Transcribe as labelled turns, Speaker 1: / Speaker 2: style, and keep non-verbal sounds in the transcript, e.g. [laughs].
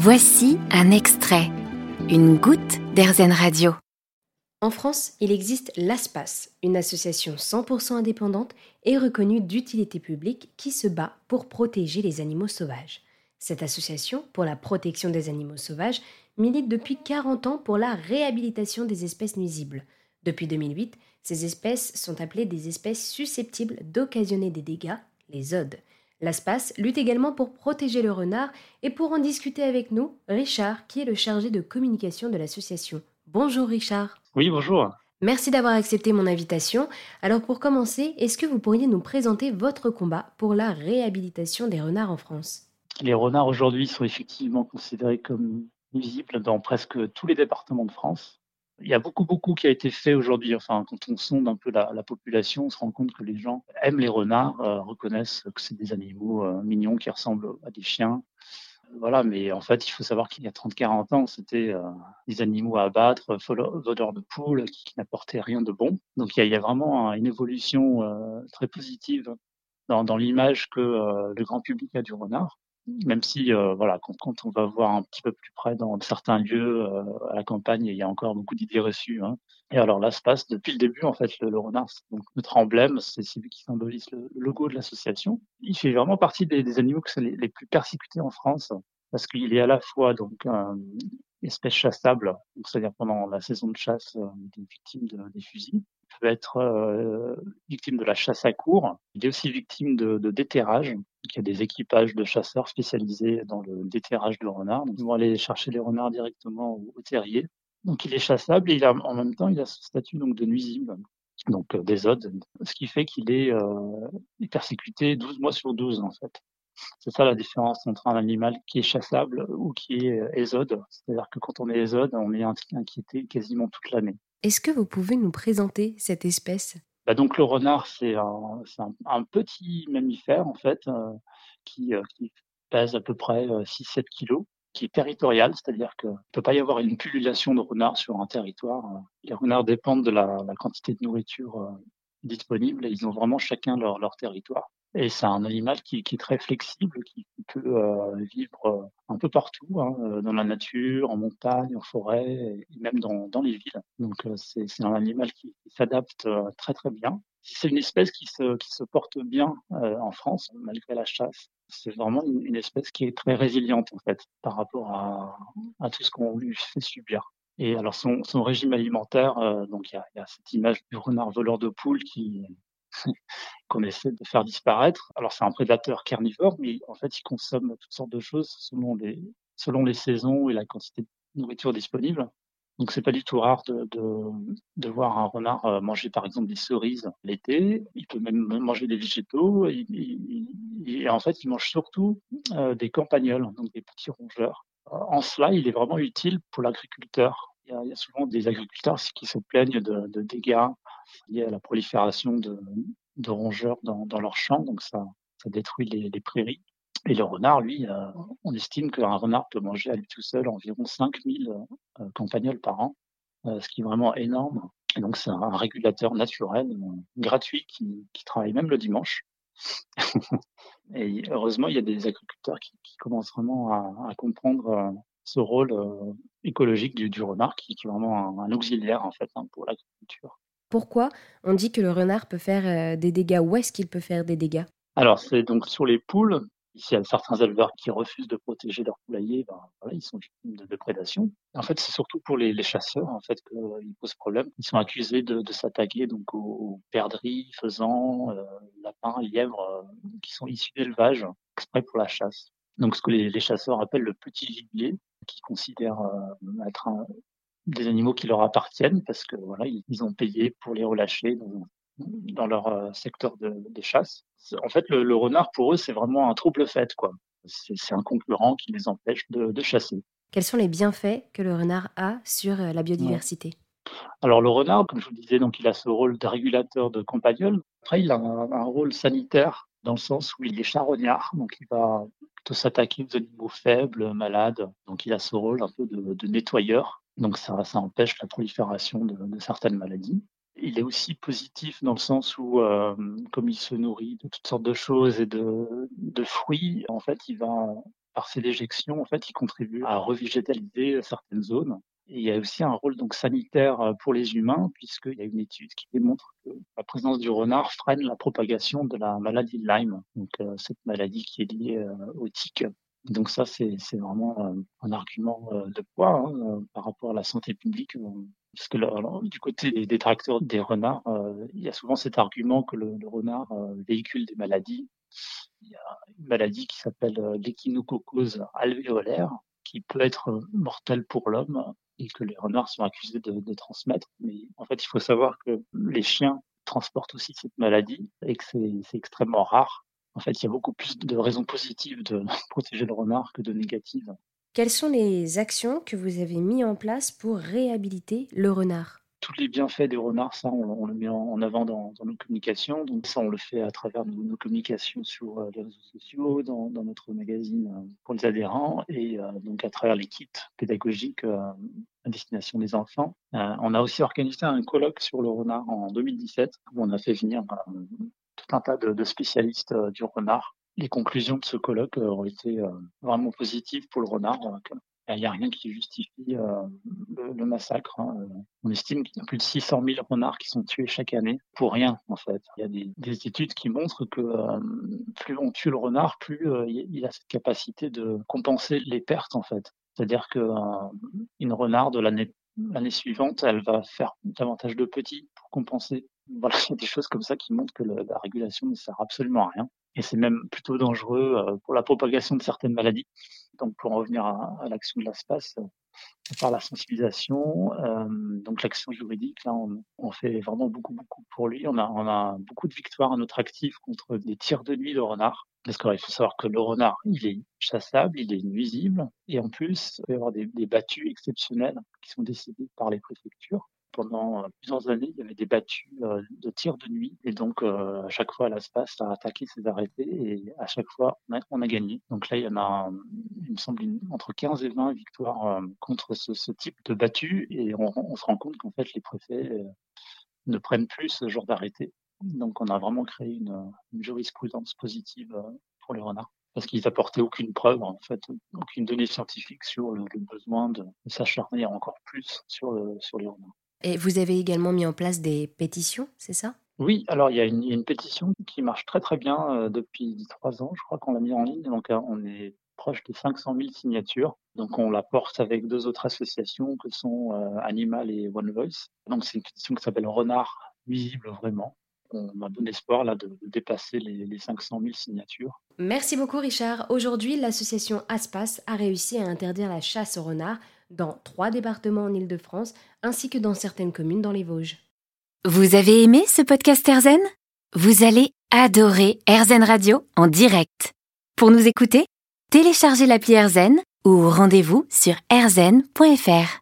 Speaker 1: Voici un extrait, une goutte d'Airzen Radio.
Speaker 2: En France, il existe l'ASPAS, une association 100% indépendante et reconnue d'utilité publique qui se bat pour protéger les animaux sauvages. Cette association pour la protection des animaux sauvages milite depuis 40 ans pour la réhabilitation des espèces nuisibles. Depuis 2008, ces espèces sont appelées des espèces susceptibles d'occasionner des dégâts, les odes. L'ASPAS lutte également pour protéger le renard et pour en discuter avec nous, Richard, qui est le chargé de communication de l'association. Bonjour Richard.
Speaker 3: Oui, bonjour.
Speaker 2: Merci d'avoir accepté mon invitation. Alors pour commencer, est-ce que vous pourriez nous présenter votre combat pour la réhabilitation des renards en France?
Speaker 3: Les renards aujourd'hui sont effectivement considérés comme nuisibles dans presque tous les départements de France. Il y a beaucoup, beaucoup qui a été fait aujourd'hui. Enfin, quand on sonde un peu la, population, on se rend compte que les gens aiment les renards, euh, reconnaissent que c'est des animaux euh, mignons qui ressemblent à des chiens. Voilà, mais en fait, il faut savoir qu'il y a 30-40 ans, c'était euh, des animaux à abattre, voleurs de poules, qui, n'apportaient rien de bon. Donc, il y a, vraiment une évolution très positive dans, dans l'image que le grand public a du renard même si euh, voilà, quand, quand, on va voir un petit peu plus près dans certains lieux euh, à la campagne, il y a encore beaucoup d'idées reçues. Hein. Et alors là se passe depuis le début en fait le, renard, donc notre emblème, c'est celui qui symbolise le, logo de l'association. Il fait vraiment partie des, des animaux que les, les, plus persécutés en France parce qu'il est à la fois donc une espèce chassable, c'est-à-dire pendant la saison de chasse, euh, des victimes de, des fusils, peut être euh, victime de la chasse à court. Il est aussi victime de, de déterrage. Il y a des équipages de chasseurs spécialisés dans le déterrage de renards. Donc, ils vont aller chercher les renards directement au, terrier. Donc, il est chassable et il a, en même temps, il a ce statut donc de nuisible, donc euh, des odes, ce qui fait qu'il est, euh, persécuté 12 mois sur 12 en fait. C'est ça la différence entre un animal qui est chassable ou qui est ésode. C'est-à-dire que quand on est ésode, on est inquiété quasiment toute l'année.
Speaker 2: Est-ce que vous pouvez nous présenter cette espèce?
Speaker 3: Bah donc le renard, c'est un, petit mammifère en fait euh, qui, euh, qui, pèse à peu près 6-7 euh, kilos, qui est territorial, c'est-à-dire qu'il ne peut pas y avoir une pullulation de renards sur un territoire. Les renards dépendent de la, quantité de nourriture disponible et ils ont vraiment chacun leur territoire. Et c'est un animal qui, est très flexible, qui peut euh, vivre euh, un peu partout, hein, euh, dans la nature, en montagne, en forêt, et même dans, les villes. Donc c'est un animal qui, s'adapte très très bien. C'est une espèce qui se, porte bien en France, malgré la chasse. C'est vraiment une, espèce qui est très résiliente en fait par rapport à, tout ce qu'on lui fait subir. Et alors son, régime alimentaire, donc il y y a, cette image du renard voleur de poules qui, [laughs] qu'on essaie de faire disparaître. Alors c'est un prédateur carnivore, mais en fait il consomme toutes sortes de choses selon les, selon les saisons et la quantité de nourriture disponible. Donc c'est pas du tout rare de, de, de, voir un renard euh, manger par exemple des cerises l'été. Il peut même manger des végétaux. Et, en fait, il mange surtout euh, des campagnols, donc des petits rongeurs. En cela, il est vraiment utile pour l'agriculteur. Il, y a souvent des agriculteurs qui se plaignent de, dégâts liés à la prolifération de, rongeurs dans, leurs champs, donc ça, détruit les, prairies. Et le renard, lui, euh, on estime qu'un renard peut manger à lui tout seul environ 5000 euh, campagnols par an, euh, ce qui est vraiment énorme. Et donc c'est un régulateur naturel, gratuit, qui, travaille même le dimanche. [laughs] et heureusement, il y a des agriculteurs qui, commencent vraiment à comprendre ce rôle écologique du, du renard, qui, est vraiment un, un auxiliaire en fait hein, pour l'agriculture.
Speaker 2: Pourquoi on dit que le renard peut faire euh, des dégâts? Où est-ce qu'il peut faire des dégâts?
Speaker 3: Alors, c'est donc sur les poules. Ici, il y a certains éleveurs qui refusent de protéger leurs poulaillers, ben, voilà, ils sont victimes de, prédation. En fait, c'est surtout pour les, les chasseurs en fait qu'ils posent problème. Ils sont accusés de, de s'attaquer donc aux, perdrix, faisans, euh, lapins, lièvres, euh, qui sont issus d'élevage exprès pour la chasse. Donc, ce que les, les chasseurs appellent le petit gibier, qui considèrent euh, être un, des animaux qui leur appartiennent parce que voilà, ils ont payé pour les relâcher dans, dans leur euh, secteur de, des chasses. En fait, le, le renard pour eux, c'est vraiment un trouble fait, quoi. C'est un concurrent qui les empêche de, de, chasser.
Speaker 2: Quels sont les bienfaits que le renard a sur euh, la biodiversité?
Speaker 3: Alors le renard, comme je vous le disais, donc il a ce rôle de régulateur de campagnol. Après, il a un, un rôle sanitaire dans le sens où il est charognard, donc il va plutôt s'attaquer aux animaux faibles, malades. Donc il a ce rôle un peu de, de nettoyeur donc ça, empêche la prolifération de, de, certaines maladies. Il est aussi positif dans le sens où, euh, comme il se nourrit de toutes sortes de choses et de, de fruits, en fait, il va par ces déjections, en fait, ils contribuent à revégétaliser certaines zones. Il y a aussi un rôle donc sanitaire pour les humains, puisqu'il y a une étude qui démontre que la présence du renard freine la propagation de la maladie de Lyme, donc cette maladie qui est liée au tic. Donc ça, c'est vraiment un argument de poids hein, par rapport à la santé publique. Parce que du côté des détracteurs des renards, il y a souvent cet argument que le, le renard véhicule des maladies. Il y a une maladie qui s'appelle l'échinococose alvéolaire, qui peut être mortelle pour l'homme et que les renards sont accusés de, de, transmettre. Mais en fait, il faut savoir que les chiens transportent aussi cette maladie et que c'est extrêmement rare. En fait, il y a beaucoup plus de raisons positives de [laughs] protéger le renard que de négatives.
Speaker 2: Quelles sont les actions que vous avez mises en place pour réhabiliter le renard?
Speaker 3: Tous les bienfaits des renards, ça, on, le met en, avant dans, nos communications. Donc ça, on le fait à travers nos, communications sur euh, les réseaux sociaux, dans, notre magazine euh, pour les adhérents, et euh, donc à travers les kits pédagogiques à destination des enfants. on a aussi organisé un colloque sur le renard en 2017, où on a fait venir tout un tas de, spécialistes du renard. Les conclusions de ce colloque ont été vraiment positives pour le renard. Il n'y a rien qui justifie euh, le, massacre. Hein. On estime qu'il y a plus de 600 000 renards qui sont tués chaque année pour rien, en fait. Il y a des, études qui montrent que euh, plus on tue le renard, plus euh, il a cette capacité de compenser les pertes, en fait. C'est-à-dire qu'une renarde l'année suivante, elle va faire davantage de petits pour compenser. Voilà, il y a des choses comme ça qui montrent que la régulation ne sert absolument à rien. Et c'est même plutôt dangereux pour la propagation de certaines maladies. Donc, pour en revenir à, l'action de l'espace, euh, par la sensibilisation, euh, donc l'action juridique, là, on, fait vraiment beaucoup, beaucoup pour lui. On a, on a beaucoup de victoires à notre actif contre des tirs de nuit de renard. Parce qu'il faut savoir que le renard, il est chassable, il est nuisible, et en plus, il peut y avoir des, des battues exceptionnelles qui sont décidées par les préfectures pendant euh, plusieurs années, il y avait des battues euh, de tir de nuit. Et donc, euh, à chaque fois, l'espace a attaqué ses arrêtés et à chaque fois, on a, gagné. Donc là, il y en a, il me semble, entre 15 et 20 victoires contre ce, type de battues. Et on, se rend compte qu'en fait, les préfets ne prennent plus ce genre d'arrêté. Donc, on a vraiment créé une, jurisprudence positive pour les renards parce qu'ils n'apportaient aucune preuve, en fait, aucune donnée scientifique sur le, besoin de, s'acharner encore plus sur les renards.
Speaker 2: Et vous avez également mis en place des pétitions, c'est ça?
Speaker 3: Oui, alors il y, a une, pétition qui marche très très bien euh, depuis trois ans, je crois qu'on l'a mis en ligne. Donc euh, on est proche de 500 000 signatures. Donc on la porte avec deux autres associations que sont euh, Animal et One Voice. Donc c'est une pétition qui s'appelle Renard visible vraiment. On a bon espoir là de, dépasser les, les 500 000 signatures.
Speaker 2: Merci beaucoup Richard. Aujourd'hui, l'association Aspas a réussi à interdire la chasse au renard dans trois départements en Île-de-France, ainsi que dans certaines communes dans les Vosges.
Speaker 1: Vous avez aimé ce podcast Erzen Vous allez adorer Erzen Radio en direct. Pour nous écouter, téléchargez l'appli Erzen ou rendez-vous sur erzen.fr.